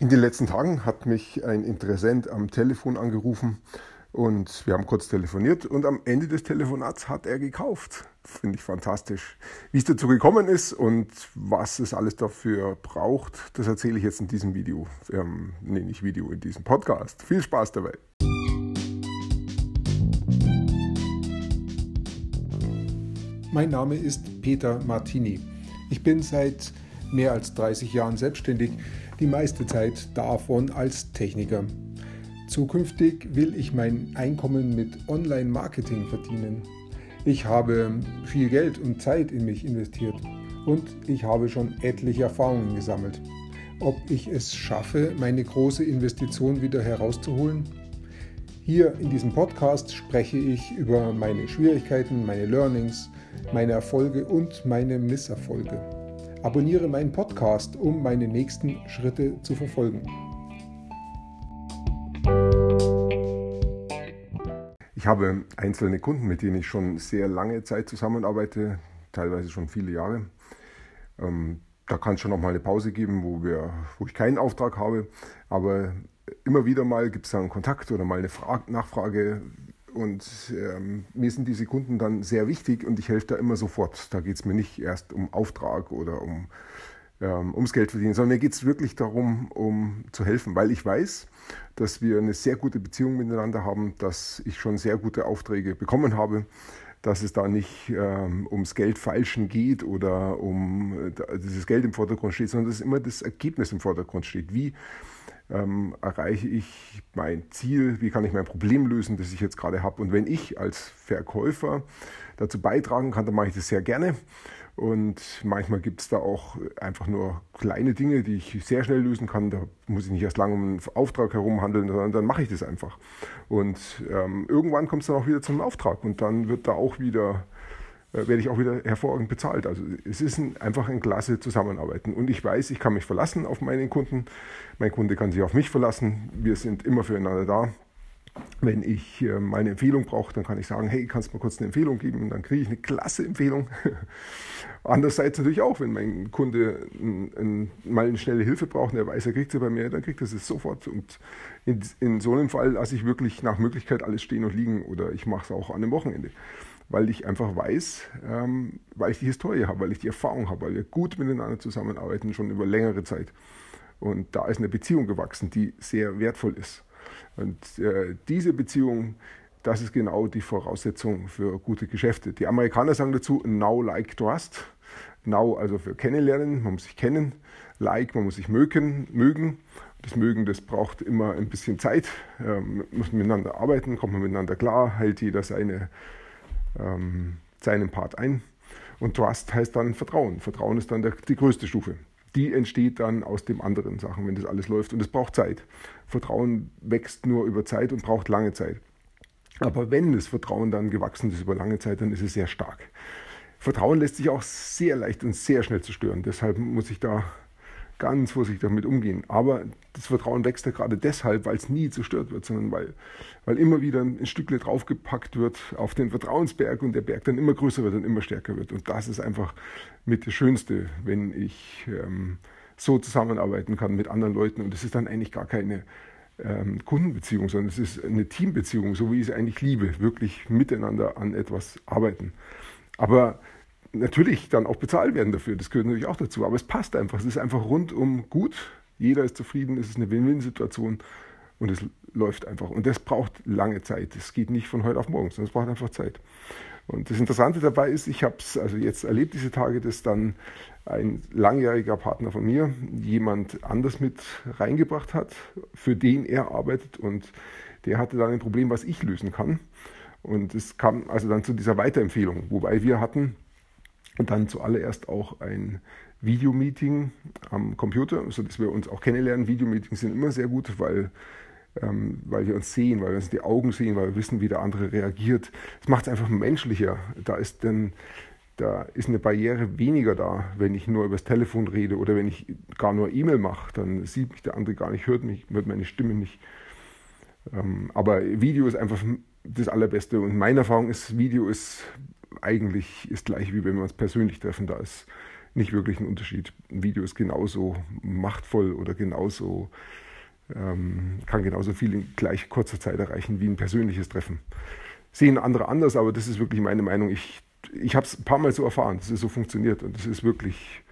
In den letzten Tagen hat mich ein Interessent am Telefon angerufen und wir haben kurz telefoniert und am Ende des Telefonats hat er gekauft. Finde ich fantastisch. Wie es dazu gekommen ist und was es alles dafür braucht, das erzähle ich jetzt in diesem Video. Ähm, nee, nicht Video, in diesem Podcast. Viel Spaß dabei. Mein Name ist Peter Martini. Ich bin seit mehr als 30 Jahren selbstständig die meiste Zeit davon als Techniker. Zukünftig will ich mein Einkommen mit Online-Marketing verdienen. Ich habe viel Geld und Zeit in mich investiert und ich habe schon etliche Erfahrungen gesammelt. Ob ich es schaffe, meine große Investition wieder herauszuholen? Hier in diesem Podcast spreche ich über meine Schwierigkeiten, meine Learnings, meine Erfolge und meine Misserfolge. Abonniere meinen Podcast, um meine nächsten Schritte zu verfolgen. Ich habe einzelne Kunden, mit denen ich schon sehr lange Zeit zusammenarbeite, teilweise schon viele Jahre. Ähm, da kann es schon noch mal eine Pause geben, wo, wir, wo ich keinen Auftrag habe. Aber immer wieder mal gibt es da einen Kontakt oder mal eine Frage, Nachfrage, und ähm, mir sind diese Kunden dann sehr wichtig und ich helfe da immer sofort. Da geht es mir nicht erst um Auftrag oder um, ähm, ums Geld verdienen, sondern mir geht es wirklich darum, um zu helfen, weil ich weiß, dass wir eine sehr gute Beziehung miteinander haben, dass ich schon sehr gute Aufträge bekommen habe, dass es da nicht ähm, ums Geldfalschen geht oder um äh, dieses Geld im Vordergrund steht, sondern dass immer das Ergebnis im Vordergrund steht. Wie ähm, erreiche ich mein Ziel, wie kann ich mein Problem lösen, das ich jetzt gerade habe. Und wenn ich als Verkäufer dazu beitragen kann, dann mache ich das sehr gerne. Und manchmal gibt es da auch einfach nur kleine Dinge, die ich sehr schnell lösen kann. Da muss ich nicht erst lange um einen Auftrag herumhandeln, sondern dann mache ich das einfach. Und ähm, irgendwann kommt es dann auch wieder zum Auftrag und dann wird da auch wieder werde ich auch wieder hervorragend bezahlt. Also es ist ein, einfach ein klasse Zusammenarbeiten. Und ich weiß, ich kann mich verlassen auf meinen Kunden. Mein Kunde kann sich auf mich verlassen. Wir sind immer füreinander da. Wenn ich äh, meine Empfehlung brauche, dann kann ich sagen, hey, kannst du mir kurz eine Empfehlung geben? Und dann kriege ich eine klasse Empfehlung. Andererseits natürlich auch, wenn mein Kunde ein, ein, mal eine schnelle Hilfe braucht und er weiß, er kriegt sie bei mir, dann kriegt er sie sofort. Und in, in so einem Fall lasse ich wirklich nach Möglichkeit alles stehen und liegen oder ich mache es auch an einem Wochenende weil ich einfach weiß, ähm, weil ich die Historie habe, weil ich die Erfahrung habe, weil wir gut miteinander zusammenarbeiten, schon über längere Zeit. Und da ist eine Beziehung gewachsen, die sehr wertvoll ist. Und äh, diese Beziehung, das ist genau die Voraussetzung für gute Geschäfte. Die Amerikaner sagen dazu Now, Like, Trust. Now also für kennenlernen, man muss sich kennen. Like, man muss sich mögen. mögen. Das Mögen, das braucht immer ein bisschen Zeit. Ähm, muss miteinander arbeiten, kommt man miteinander klar, hält jeder seine ähm, seinen Part ein. Und Trust heißt dann Vertrauen. Vertrauen ist dann der, die größte Stufe. Die entsteht dann aus den anderen Sachen, wenn das alles läuft. Und es braucht Zeit. Vertrauen wächst nur über Zeit und braucht lange Zeit. Aber wenn das Vertrauen dann gewachsen ist über lange Zeit, dann ist es sehr stark. Vertrauen lässt sich auch sehr leicht und sehr schnell zerstören. Deshalb muss ich da ganz vorsichtig damit umgehen. Aber das Vertrauen wächst ja gerade deshalb, weil es nie zerstört wird, sondern weil, weil immer wieder ein Stückle draufgepackt wird auf den Vertrauensberg und der Berg dann immer größer wird und immer stärker wird. Und das ist einfach mit das Schönste, wenn ich ähm, so zusammenarbeiten kann mit anderen Leuten. Und es ist dann eigentlich gar keine ähm, Kundenbeziehung, sondern es ist eine Teambeziehung, so wie ich es eigentlich liebe, wirklich miteinander an etwas arbeiten. Aber natürlich dann auch bezahlt werden dafür. Das gehört natürlich auch dazu. Aber es passt einfach. Es ist einfach rundum gut. Jeder ist zufrieden. Es ist eine Win-Win-Situation und es läuft einfach. Und das braucht lange Zeit. Es geht nicht von heute auf morgen, sondern es braucht einfach Zeit. Und das Interessante dabei ist, ich habe es also jetzt erlebt diese Tage, dass dann ein langjähriger Partner von mir jemand anders mit reingebracht hat, für den er arbeitet und der hatte dann ein Problem, was ich lösen kann. Und es kam also dann zu dieser Weiterempfehlung, wobei wir hatten und dann zuallererst auch ein Videomeeting am Computer, sodass wir uns auch kennenlernen. Videomeetings sind immer sehr gut, weil, ähm, weil wir uns sehen, weil wir uns die Augen sehen, weil wir wissen, wie der andere reagiert. Das macht es einfach menschlicher. Da ist dann da ist eine Barriere weniger da, wenn ich nur übers Telefon rede oder wenn ich gar nur E-Mail mache, dann sieht mich der andere gar nicht, hört mich, hört meine Stimme nicht. Ähm, aber Video ist einfach das Allerbeste und meine Erfahrung ist, Video ist eigentlich ist gleich wie wenn wir uns persönlich treffen. Da ist nicht wirklich einen Unterschied. Ein Video ist genauso machtvoll oder genauso, ähm, kann genauso viel in gleich kurzer Zeit erreichen wie ein persönliches Treffen. Sehen andere anders, aber das ist wirklich meine Meinung. Ich, ich habe es ein paar Mal so erfahren, dass es so funktioniert und das ist wirklich,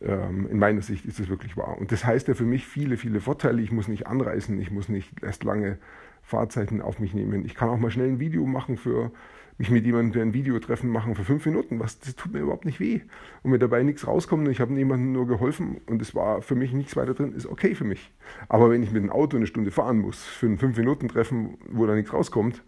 in meiner Sicht ist es wirklich wahr. Und das heißt ja für mich viele, viele Vorteile. Ich muss nicht anreisen, ich muss nicht erst lange Fahrzeiten auf mich nehmen. Ich kann auch mal schnell ein Video machen für mich mit jemandem ein Videotreffen machen für fünf Minuten. Was, das tut mir überhaupt nicht weh. Und mir dabei nichts rauskommt und ich habe niemandem nur geholfen und es war für mich nichts weiter drin, ist okay für mich. Aber wenn ich mit dem Auto eine Stunde fahren muss für ein fünf Minuten Treffen, wo da nichts rauskommt,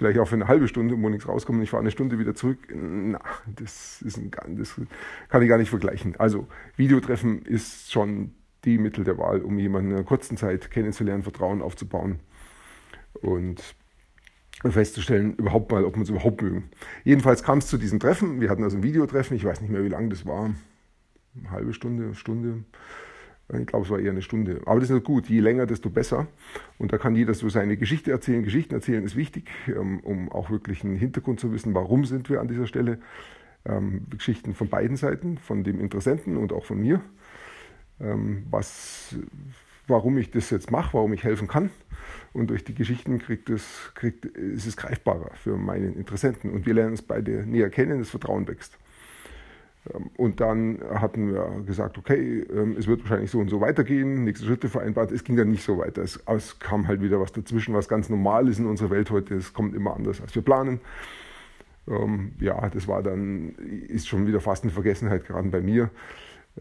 vielleicht auch für eine halbe Stunde, wo nichts rauskommt und ich fahre eine Stunde wieder zurück, na, das, ist ein, das kann ich gar nicht vergleichen. Also Videotreffen ist schon die Mittel der Wahl, um jemanden in einer kurzen Zeit kennenzulernen, Vertrauen aufzubauen. Und festzustellen, überhaupt mal, ob wir es überhaupt mögen. Jedenfalls kam es zu diesem Treffen. Wir hatten also ein Videotreffen. Ich weiß nicht mehr, wie lange das war. Eine halbe Stunde, Stunde. Ich glaube, es war eher eine Stunde. Aber das ist gut. Je länger, desto besser. Und da kann jeder so seine Geschichte erzählen. Geschichten erzählen ist wichtig, ähm, um auch wirklich einen Hintergrund zu wissen, warum sind wir an dieser Stelle. Ähm, Geschichten von beiden Seiten, von dem Interessenten und auch von mir. Ähm, was, warum ich das jetzt mache, warum ich helfen kann und durch die Geschichten kriegt es, kriegt, ist es greifbarer für meinen Interessenten. Und wir lernen uns beide näher kennen, das Vertrauen wächst. Ähm, und dann hatten wir gesagt, okay, ähm, es wird wahrscheinlich so und so weitergehen, nächste Schritte vereinbart. Es ging dann nicht so weiter. Es, es kam halt wieder was dazwischen, was ganz normal ist in unserer Welt heute. Es kommt immer anders, als wir planen. Ähm, ja, das war dann, ist schon wieder fast eine Vergessenheit geraten bei mir.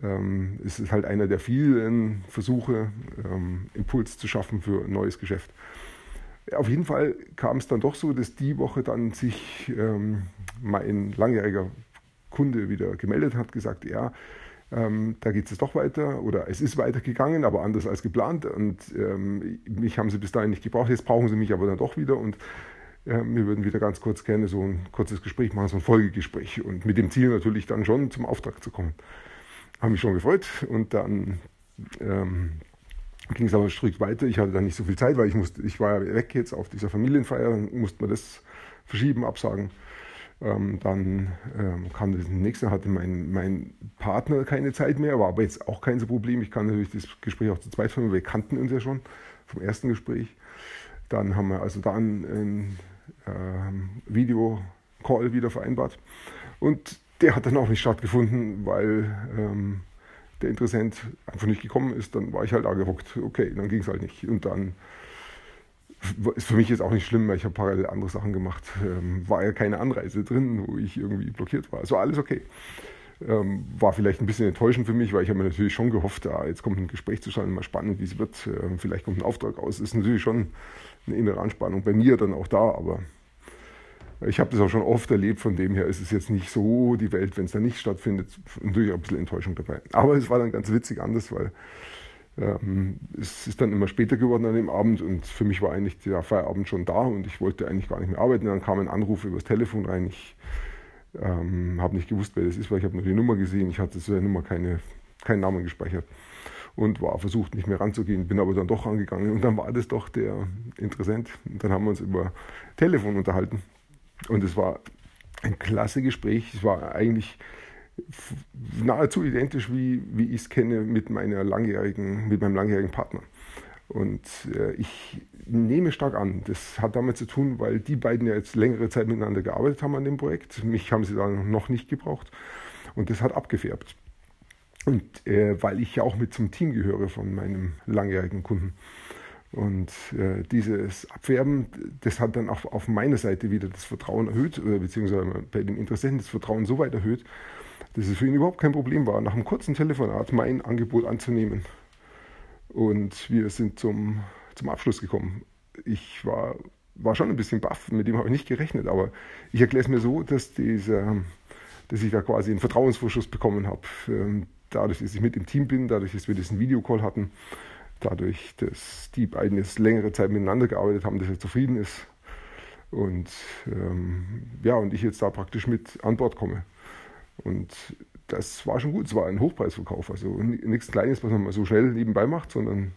Ähm, es ist halt einer der vielen Versuche, ähm, Impuls zu schaffen für ein neues Geschäft. Auf jeden Fall kam es dann doch so, dass die Woche dann sich ähm, mein langjähriger Kunde wieder gemeldet hat, gesagt, ja, ähm, da geht es doch weiter oder es ist weitergegangen, aber anders als geplant und ähm, mich haben sie bis dahin nicht gebraucht, jetzt brauchen sie mich aber dann doch wieder und äh, wir würden wieder ganz kurz gerne so ein kurzes Gespräch machen, so ein Folgegespräch und mit dem Ziel natürlich dann schon zum Auftrag zu kommen habe mich schon gefreut und dann ähm, ging es aber Stück weiter. Ich hatte dann nicht so viel Zeit, weil ich musste, ich war ja weg jetzt auf dieser Familienfeier, musste man das verschieben, absagen. Ähm, dann ähm, kam das nächste, hatte mein, mein Partner keine Zeit mehr, war aber jetzt auch kein Problem. Ich kann natürlich das Gespräch auch zu zweit führen, wir kannten uns ja schon vom ersten Gespräch. Dann haben wir also da einen, ähm, Video-Call wieder vereinbart. Und der hat dann auch nicht stattgefunden, weil ähm, der Interessent einfach nicht gekommen ist. Dann war ich halt da gehockt. Okay, dann ging es halt nicht. Und dann für mich jetzt auch nicht schlimm, weil ich habe parallel andere Sachen gemacht. Ähm, war ja keine Anreise drin, wo ich irgendwie blockiert war. Also alles okay. Ähm, war vielleicht ein bisschen enttäuschend für mich, weil ich habe mir natürlich schon gehofft, ah, jetzt kommt ein Gespräch zustande, mal spannend, wie es wird. Ähm, vielleicht kommt ein Auftrag aus. Ist natürlich schon eine innere Anspannung bei mir dann auch da, aber ich habe das auch schon oft erlebt, von dem her ist es jetzt nicht so die Welt, wenn es da nicht stattfindet, natürlich auch ein bisschen Enttäuschung dabei. Aber es war dann ganz witzig anders, weil ähm, es ist dann immer später geworden an dem Abend und für mich war eigentlich der Feierabend schon da und ich wollte eigentlich gar nicht mehr arbeiten. Dann kam ein Anruf übers Telefon rein. Ich ähm, habe nicht gewusst, wer das ist, weil ich habe nur die Nummer gesehen. Ich hatte zu der Nummer keine, keinen Namen gespeichert und war versucht, nicht mehr ranzugehen, bin aber dann doch rangegangen und dann war das doch der Interessent. Und dann haben wir uns über Telefon unterhalten und es war ein klasse Gespräch. Es war eigentlich nahezu identisch, wie, wie ich es kenne mit, meiner langjährigen, mit meinem langjährigen Partner. Und äh, ich nehme stark an, das hat damit zu tun, weil die beiden ja jetzt längere Zeit miteinander gearbeitet haben an dem Projekt. Mich haben sie dann noch nicht gebraucht. Und das hat abgefärbt. Und äh, weil ich ja auch mit zum Team gehöre von meinem langjährigen Kunden. Und äh, dieses Abwerben, das hat dann auch auf meiner Seite wieder das Vertrauen erhöht, oder beziehungsweise bei den Interessenten das Vertrauen so weit erhöht, dass es für ihn überhaupt kein Problem war, nach einem kurzen Telefonat mein Angebot anzunehmen. Und wir sind zum, zum Abschluss gekommen. Ich war, war schon ein bisschen baff, mit dem habe ich nicht gerechnet, aber ich erkläre es mir so, dass, dieser, dass ich da quasi einen Vertrauensvorschuss bekommen habe. Ähm, dadurch, dass ich mit im Team bin, dadurch, dass wir diesen Videocall hatten dadurch, dass die beiden jetzt längere Zeit miteinander gearbeitet haben, dass er zufrieden ist. Und ähm, ja, und ich jetzt da praktisch mit an Bord komme. Und das war schon gut. Es war ein Hochpreisverkauf, also nichts Kleines, was man mal so schnell nebenbei macht, sondern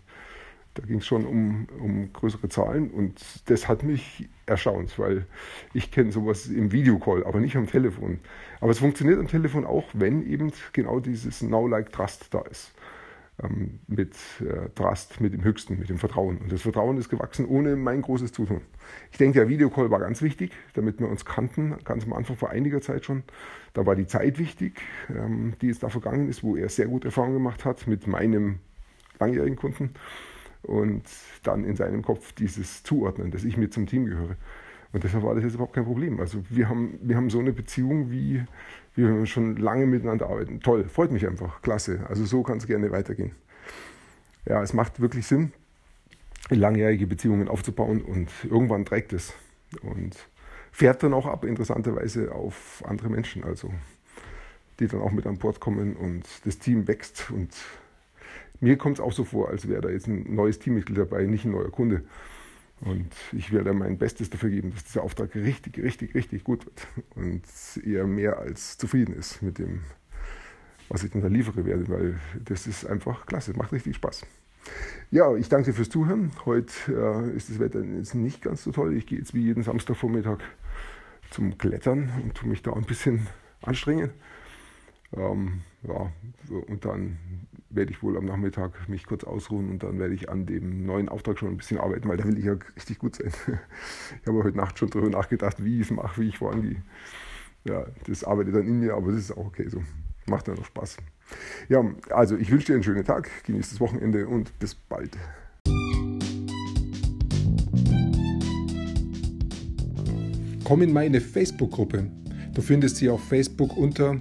Da ging es schon um, um größere Zahlen und das hat mich erstaunt, weil ich kenne sowas im Videocall, aber nicht am Telefon. Aber es funktioniert am Telefon auch, wenn eben genau dieses Now-Like-Trust da ist. Ähm, mit äh, Trust, mit dem Höchsten, mit dem Vertrauen. Und das Vertrauen ist gewachsen ohne mein großes Zutun. Ich denke, der Videocall war ganz wichtig, damit wir uns kannten, ganz am Anfang vor einiger Zeit schon. Da war die Zeit wichtig, ähm, die jetzt da vergangen ist, wo er sehr gute Erfahrungen gemacht hat mit meinem langjährigen Kunden und dann in seinem Kopf dieses Zuordnen, dass ich mit zum Team gehöre. Und deshalb war das jetzt überhaupt kein Problem. Also wir haben, wir haben so eine Beziehung, wie, wie wir schon lange miteinander arbeiten. Toll, freut mich einfach, klasse. Also so kann es gerne weitergehen. Ja, es macht wirklich Sinn, langjährige Beziehungen aufzubauen und irgendwann trägt es. Und fährt dann auch ab, interessanterweise, auf andere Menschen, also die dann auch mit an Bord kommen und das Team wächst und mir kommt es auch so vor, als wäre da jetzt ein neues Teammitglied dabei, nicht ein neuer Kunde. Und ich werde mein Bestes dafür geben, dass dieser Auftrag richtig, richtig, richtig gut wird und er mehr als zufrieden ist mit dem, was ich dann da liefere werde, weil das ist einfach klasse, macht richtig Spaß. Ja, ich danke dir fürs Zuhören. Heute äh, ist das Wetter jetzt nicht ganz so toll. Ich gehe jetzt wie jeden Samstagvormittag zum Klettern und tue mich da ein bisschen anstrengen. Ähm, ja, und dann werde ich wohl am Nachmittag mich kurz ausruhen und dann werde ich an dem neuen Auftrag schon ein bisschen arbeiten, weil da will ich ja richtig gut sein. Ich habe heute Nacht schon darüber nachgedacht, wie ich es mache, wie ich vorangehe. Ja, das arbeitet dann in mir, aber das ist auch okay so. Macht ja noch Spaß. Ja, also ich wünsche dir einen schönen Tag, genieß das Wochenende und bis bald. Komm in meine Facebook-Gruppe. Du findest sie auf Facebook unter